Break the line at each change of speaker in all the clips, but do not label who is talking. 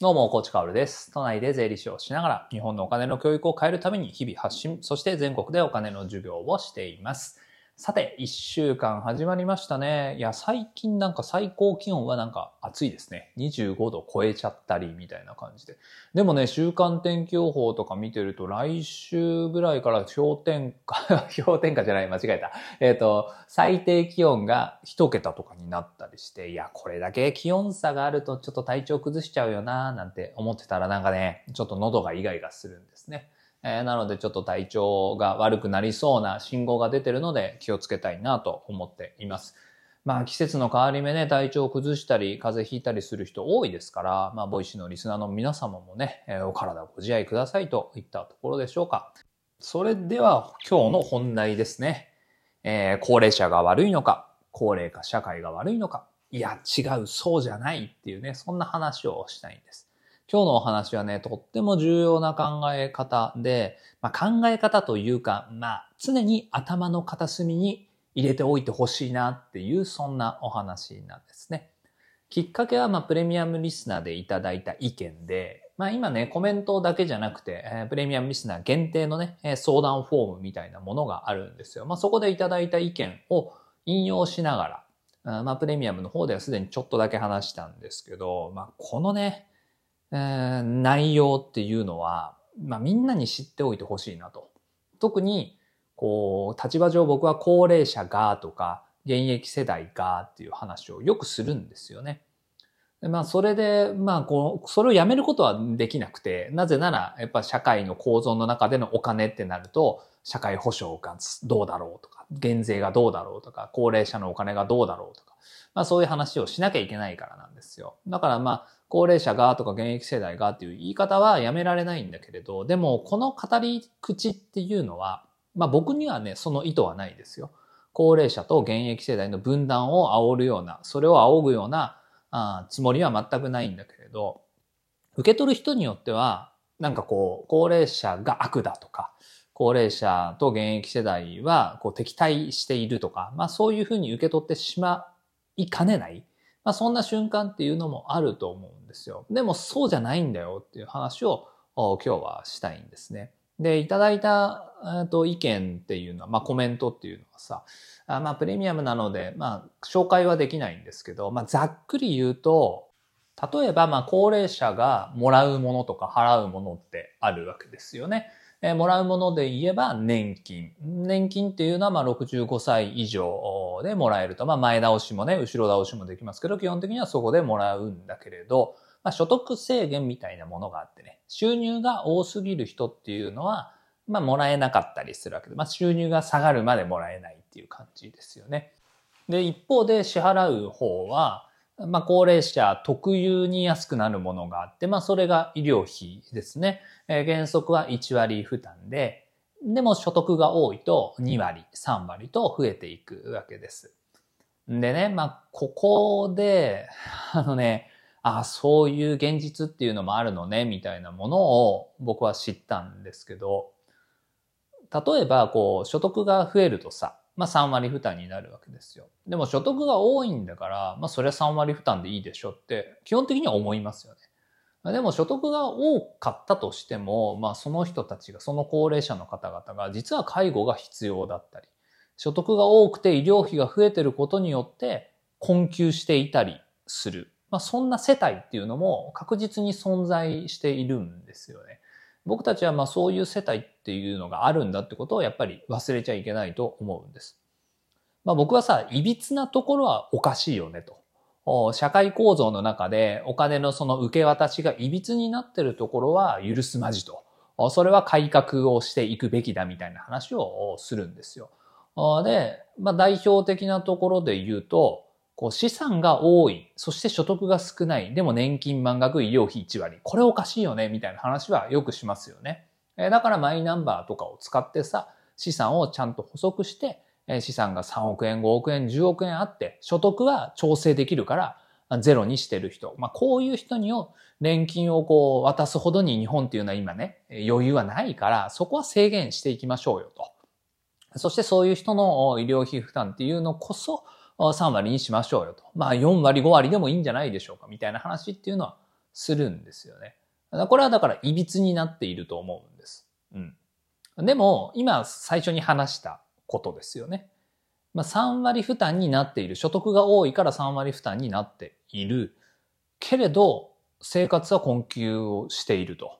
どうも、コーチカオルです。都内で税理士をしながら、日本のお金の教育を変えるために日々発信、そして全国でお金の授業をしています。さて、一週間始まりましたね。いや、最近なんか最高気温はなんか暑いですね。25度超えちゃったりみたいな感じで。でもね、週間天気予報とか見てると、来週ぐらいから氷点下、氷点下じゃない、間違えた。えっ、と、最低気温が一桁とかになったりして、いや、これだけ気温差があるとちょっと体調崩しちゃうよなーなんて思ってたらなんかね、ちょっと喉がイガイガするんですね。えーなのでちょっと体調が悪くなりそうな信号が出てるので気をつけたいなと思っています。まあ季節の変わり目ね、体調を崩したり、風邪ひいたりする人多いですから、まあボイシーのリスナーの皆様もね、えーお体ご自愛くださいといったところでしょうか。それでは今日の本題ですね。えー高齢者が悪いのか、高齢化社会が悪いのか、いや違う、そうじゃないっていうね、そんな話をしたいんです。今日のお話はね、とっても重要な考え方で、まあ、考え方というか、まあ、常に頭の片隅に入れておいてほしいなっていう、そんなお話なんですね。きっかけは、まあ、プレミアムリスナーでいただいた意見で、まあ、今ね、コメントだけじゃなくて、えープレミアムリスナー限定のね、え相談フォームみたいなものがあるんですよ。まあ、そこでいただいた意見を引用しながら、あまあ、プレミアムの方ではすでにちょっとだけ話したんですけど、まあ、このね、えー内容っていうのは、まあ、みんなに知っておいてほしいなと。特に、こう、立場上僕は高齢者がとか、現役世代がっていう話をよくするんですよね。でまあ、それで、まあ、こう、それをやめることはできなくて、なぜなら、やっぱ社会の構造の中でのお金ってなると、社会保障がどうだろうとか、減税がどうだろうとか、高齢者のお金がどうだろうとか、まあそういう話をしなきゃいけないからなんですよ。だからまあ、高齢者がとか現役世代がっていう言い方はやめられないんだけれど、でもこの語り口っていうのは、まあ僕にはね、その意図はないですよ。高齢者と現役世代の分断を煽るような、それを仰ぐようなあつもりは全くないんだけれど、受け取る人によっては、なんかこう、高齢者が悪だとか、高齢者と現役世代はこう敵対しているとか、まあそういうふうに受け取ってしまいかねない。まあそんな瞬間っていうのもあると思うんですよ。でもそうじゃないんだよっていう話を今日はしたいんですね。で、いただいたえっと意見っていうのは、まあコメントっていうのはさ、あまあプレミアムなので、まあ紹介はできないんですけど、まあざっくり言うと、例えばまあ高齢者がもらうものとか払うものってあるわけですよね。えーもらうもので言えば年金。年金っていうのはまあ65歳以上でもらえると。まあ前倒しもね、後ろ倒しもできますけど、基本的にはそこでもらうんだけれど、まあ所得制限みたいなものがあってね、収入が多すぎる人っていうのは、まあもらえなかったりするわけで、まあ収入が下がるまでもらえないっていう感じですよね。で、一方で支払う方は、まあ、高齢者特有に安くなるものがあって、まあ、それが医療費ですね。えー原則は1割負担で、でも所得が多いと2割、3割と増えていくわけです。でね、まあ、ここで、あのね、あそういう現実っていうのもあるのね、みたいなものを僕は知ったんですけど、例えば、こう、所得が増えるとさ、まあ3割負担になるわけですよ。でも所得が多いんだから、まあそれは3割負担でいいでしょって基本的には思いますよね。でも所得が多かったとしても、まあその人たちが、その高齢者の方々が実は介護が必要だったり、所得が多くて医療費が増えてることによって困窮していたりする。まあそんな世帯っていうのも確実に存在しているんですよね。僕たちはまあそういう世帯っていうのがあるんだってことをやっぱり忘れちゃいけないと思うんです。まあ僕はさ、いびつなところはおかしいよねと。社会構造の中でお金のその受け渡しがいびつになってるところは許すまじと。それは改革をしていくべきだみたいな話をするんですよ。で、まあ代表的なところで言うと、こう資産が多い、そして所得が少ない、でも年金満額医療費1割。これおかしいよねみたいな話はよくしますよね。だからマイナンバーとかを使ってさ、資産をちゃんと補足して、資産が3億円、5億円、10億円あって、所得は調整できるから、ゼロにしてる人。まあ、こういう人にを、年金をこう渡すほどに日本っていうのは今ね、余裕はないから、そこは制限していきましょうよと。そしてそういう人の医療費負担っていうのこそ、3割にしましょうよと。まあ4割5割でもいいんじゃないでしょうかみたいな話っていうのはするんですよね。これはだから歪になっていると思うんです。うん。でも、今最初に話したことですよね。まあ、3割負担になっている。所得が多いから3割負担になっている。けれど、生活は困窮をしていると。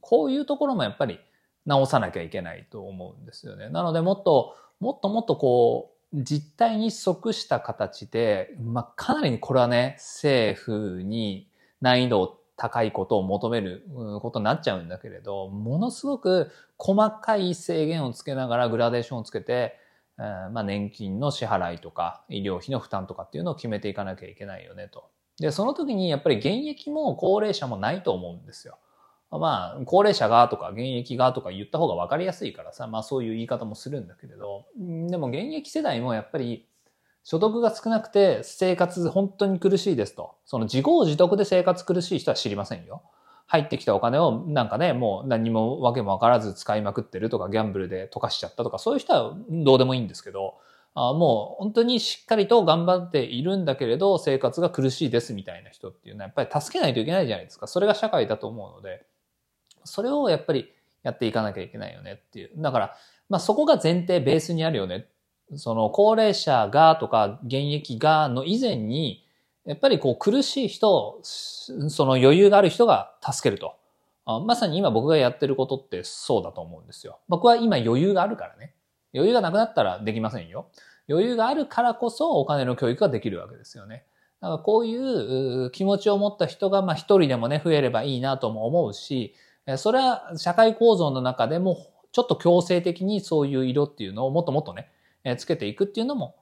こういうところもやっぱり直さなきゃいけないと思うんですよね。なのでもっと、もっともっとこう、実態に即した形で、まあ、かなりこれはね、政府に難易度を高いことを求めることになっちゃうんだけれど、ものすごく細かい制限をつけながらグラデーションをつけて、まあ、年金の支払いとか医療費の負担とかっていうのを決めていかなきゃいけないよねと。で、その時にやっぱり現役も高齢者もないと思うんですよ。まあ、高齢者がとか現役がとか言った方が分かりやすいからさ、まあそういう言い方もするんだけれど、でも現役世代もやっぱり所得が少なくて生活本当に苦しいですと。その自業自得で生活苦しい人は知りませんよ。入ってきたお金をなんかね、もう何もわけもわからず使いまくってるとか、ギャンブルで溶かしちゃったとか、そういう人はどうでもいいんですけど、あもう本当にしっかりと頑張っているんだけれど、生活が苦しいですみたいな人っていうのはやっぱり助けないといけないじゃないですか。それが社会だと思うので、それをやっぱりやっていかなきゃいけないよねっていう。だから、まあそこが前提ベースにあるよねその高齢者がとか現役がの以前に、やっぱりこう苦しい人、その余裕がある人が助けると。まさに今僕がやってることってそうだと思うんですよ。僕は今余裕があるからね。余裕がなくなったらできませんよ。余裕があるからこそお金の教育ができるわけですよね。だからこういう気持ちを持った人がまあ一人でもね増えればいいなとも思うし、それは社会構造の中でもちょっと強制的にそういう色っていうのをもっともっとねつけていくっていうのも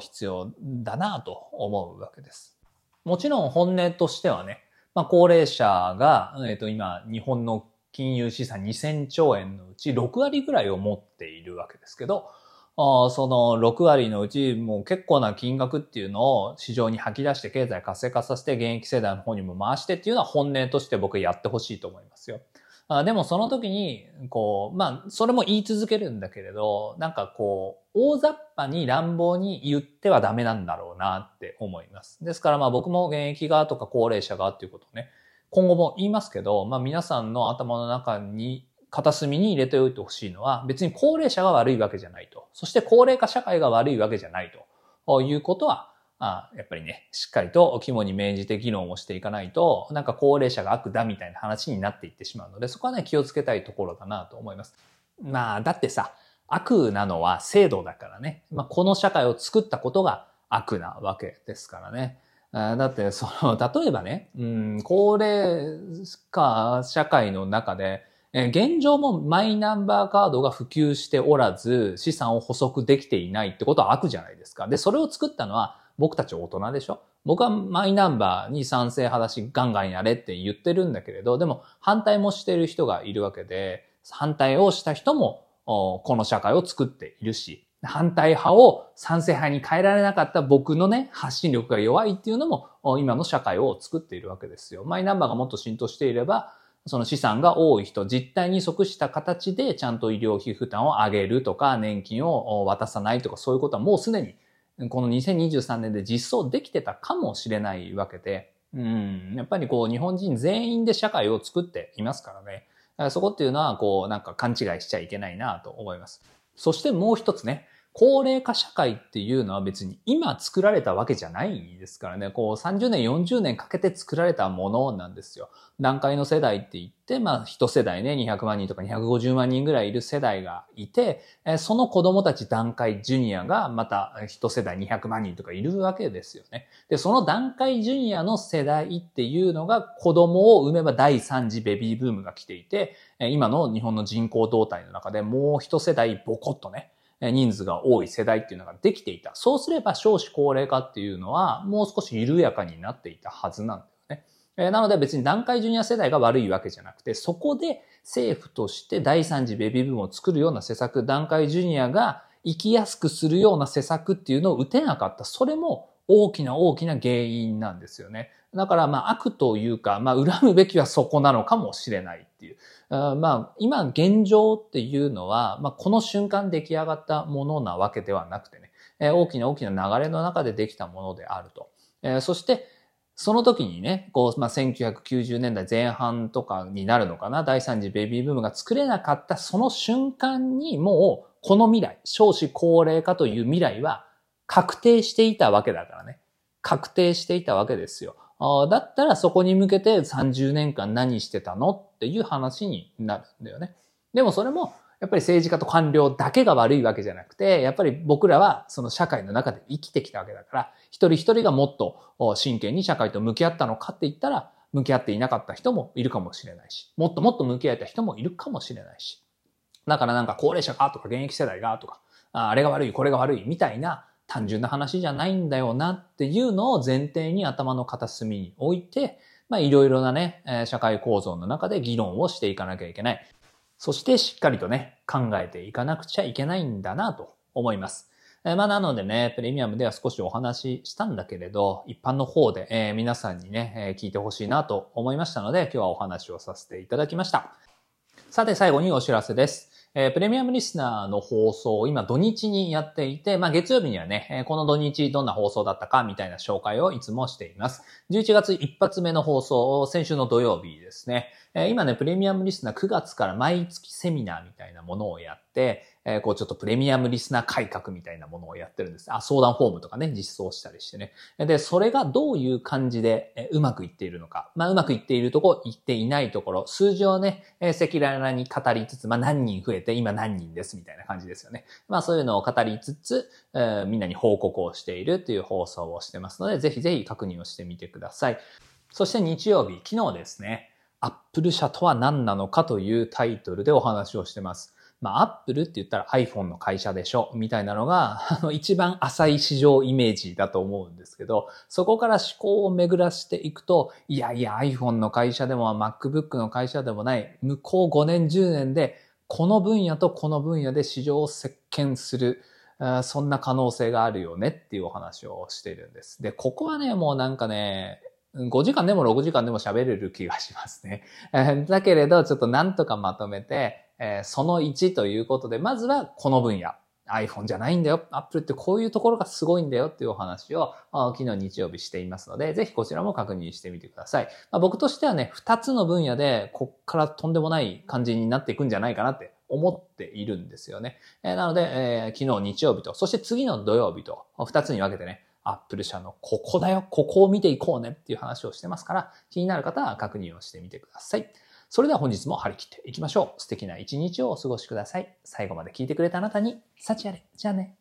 必要だなと思うわけです。もちろん本音としてはね、まあ、高齢者が、えっ、と、今、日本の金融資産2000兆円のうち6割ぐらいを持っているわけですけど、その6割のうちもう結構な金額っていうのを市場に吐き出して経済活性化させて現役世代の方にも回してっていうのは本音として僕やってほしいと思いますよ。あでもその時に、こう、まあ、それも言い続けるんだけれど、なんかこう、大雑把に乱暴に言ってはダメなんだろうなって思います。ですからまあ僕も現役側とか高齢者側っていうことをね、今後も言いますけど、まあ皆さんの頭の中に、片隅に入れておいてほしいのは、別に高齢者が悪いわけじゃないと。そして高齢化社会が悪いわけじゃないということは、あやっぱりね、しっかりと肝に銘じて議論をしていかないと、なんか高齢者が悪だみたいな話になっていってしまうので、そこはね、気をつけたいところだなと思います。まあ、だってさ、悪なのは制度だからね。まあ、この社会を作ったことが悪なわけですからね。だって、その、例えばね、うん、高齢化社会の中で、現状もマイナンバーカードが普及しておらず、資産を補足できていないってことは悪じゃないですか。で、それを作ったのは僕たち大人でしょ？僕はマイナンバーに賛成派だし、ガンガンやれって言ってるんだけれど、でも反対もしてる人がいるわけで、反対をした人もこの社会を作っているし、反対派を賛成派に変えられなかった僕のね、発信力が弱いっていうのも今の社会を作っているわけですよ。マイナンバーがもっと浸透していれば、その資産が多い人、実態に即した形でちゃんと医療費負担を上げるとか、年金を渡さないとか、そういうことはもうすでにこの2023年で実装できてたかもしれないわけで、うん、やっぱりこう日本人全員で社会を作っていますからね。そこっていうのはこうなんか勘違いしちゃいけないなと思います。そしてもう一つね、高齢化社会っていうのは別に今作られたわけじゃないですからね。こう30年、40年かけて作られたものなんですよ。段階の世代って言って、まあ一世代ね、200万人とか250万人ぐらいいる世代がいて、その子供たち段階ジュニアがまた一世代200万人とかいるわけですよね。で、その段階ジュニアの世代っていうのが子供を産めば第3次ベビーブームが来ていて、今の日本の人口動態の中でもう一世代ボコッとね、人数が多い世代っていうのができていた。そうすれば少子高齢化っていうのはもう少し緩やかになっていたはずなんだよね。なので別に段階ジュニア世代が悪いわけじゃなくて、そこで政府として第三次ベビーブームを作るような施策、段階ジュニアが生きやすくするような施策っていうのを打てなかった。それも大きな大きな原因なんですよね。だからまあ悪というか、まあ恨むべきはそこなのかもしれないっていう。まあ今現状っていうのは、まあこの瞬間出来上がったものなわけではなくてね、大きな大きな流れの中でできたものであると。そして、その時にね、こう、まあ、1990年代前半とかになるのかな、第3次ベビーブームが作れなかったその瞬間にもう、この未来、少子高齢化という未来は確定していたわけだからね。確定していたわけですよ。だったらそこに向けて30年間何してたのっていう話になるんだよね。でもそれもやっぱり政治家と官僚だけが悪いわけじゃなくて、やっぱり僕らはその社会の中で生きてきたわけだから、一人一人がもっと真剣に社会と向き合ったのかって言ったら、向き合っていなかった人もいるかもしれないし、もっともっと向き合えた人もいるかもしれないし。だからなんか高齢者かとか現役世代がとか、あれが悪い、これが悪いみたいな単純な話じゃないんだよなっていうのを前提に頭の片隅に置いて、まあいろいろなね、社会構造の中で議論をしていかなきゃいけない。そしてしっかりとね、考えていかなくちゃいけないんだなと思います。えまあなのでね、プレミアムでは少しお話ししたんだけれど、一般の方で、え、皆さんにね、え、聞いてほしいなと思いましたので、今日はお話をさせていただきました。さて最後にお知らせです。えー、プレミアムリスナーの放送を今土日にやっていて、まあ月曜日にはね、えー、この土日どんな放送だったかみたいな紹介をいつもしています。11月一発目の放送を、先週の土曜日ですね。今ね、プレミアムリスナー9月から毎月セミナーみたいなものをやって、え、こうちょっとプレミアムリスナー改革みたいなものをやってるんです。あ、相談フォームとかね、実装したりしてね。で、それがどういう感じで、うまくいっているのか。まあ、うまくいっているとこ、いっていないところ、数字をね、赤裸々に語りつつ、まあ、何人増えて、今何人ですみたいな感じですよね。まあ、そういうのを語りつつ、え、みんなに報告をしているという放送をしてますので、ぜひぜひ確認をしてみてください。そして日曜日、昨日ですね、アップル社とは何なのかというタイトルでお話をしてます。まあ、アップルって言ったら iPhone の会社でしょみたいなのが、あの、一番浅い市場イメージだと思うんですけど、そこから思考を巡らしていくと、いやいや iPhone の会社でも MacBook の会社でもない、向こう5年10年で、この分野とこの分野で市場を席巻する、そんな可能性があるよねっていうお話をしているんです。で、ここはね、もうなんかね、5時間でも6時間でも喋れる気がしますね。だけれど、ちょっとなんとかまとめて、その1ということで、まずはこの分野。iPhone じゃないんだよ。Apple ってこういうところがすごいんだよっていうお話を昨日日曜日していますので、ぜひこちらも確認してみてください。まあ、僕としてはね、2つの分野でこっからとんでもない感じになっていくんじゃないかなって思っているんですよね。えー、なので、えー、昨日日曜日と、そして次の土曜日と2つに分けてね、アップル社のここだよ、ここを見ていこうねっていう話をしてますから、気になる方は確認をしてみてください。それでは本日も張り切っていきましょう。素敵な一日をお過ごしください。最後まで聞いてくれたあなたに、幸あれ。じゃあね。